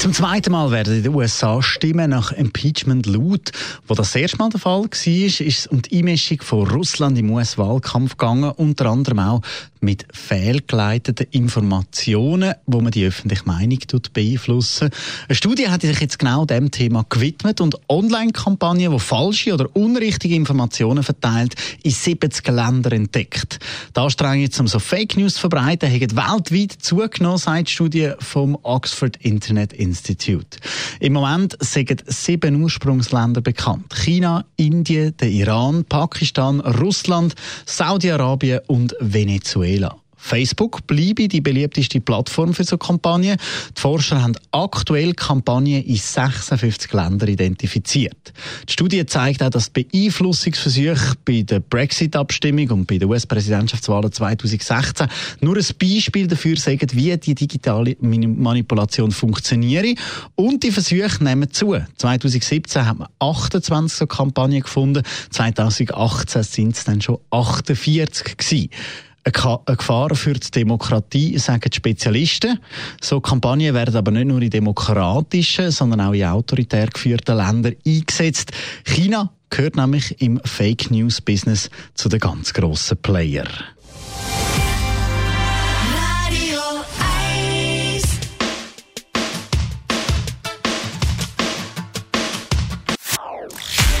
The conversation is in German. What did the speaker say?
Zum zweiten Mal werden in den USA Stimmen nach Impeachment laut. Wo das erste Mal der Fall war, ist es um die Einmischung von Russland im US-Wahlkampf gegangen, unter anderem auch mit fehlgeleiteten Informationen, wo man die öffentliche Meinung beeinflussen. Eine Studie hat sich jetzt genau dem Thema gewidmet und Online-Kampagnen, die falsche oder unrichtige Informationen verteilt, in 70 Ländern entdeckt. Die Anstrengungen, um so Fake News zu verbreiten, haben weltweit zugenommen, sagt die Studie vom Oxford Internet Institute. Im Moment sind sieben Ursprungsländer bekannt. China, Indien, der Iran, Pakistan, Russland, Saudi-Arabien und Venezuela. Facebook bleibe die beliebteste Plattform für so Kampagnen. Die Forscher haben aktuell Kampagnen in 56 Ländern identifiziert. Die Studie zeigt auch, dass die Beeinflussungsversuche bei der Brexit-Abstimmung und bei der US-Präsidentschaftswahl 2016 nur ein Beispiel dafür sagen, wie die digitale Manipulation funktioniert. Und die Versuche nehmen zu. 2017 haben wir 28 so Kampagnen gefunden, 2018 sind es dann schon 48 gewesen eine Gefahr für die Demokratie, sagen die Spezialisten. So Kampagnen werden aber nicht nur in demokratischen, sondern auch in autoritär geführten Ländern eingesetzt. China gehört nämlich im Fake News Business zu den ganz grossen Playern.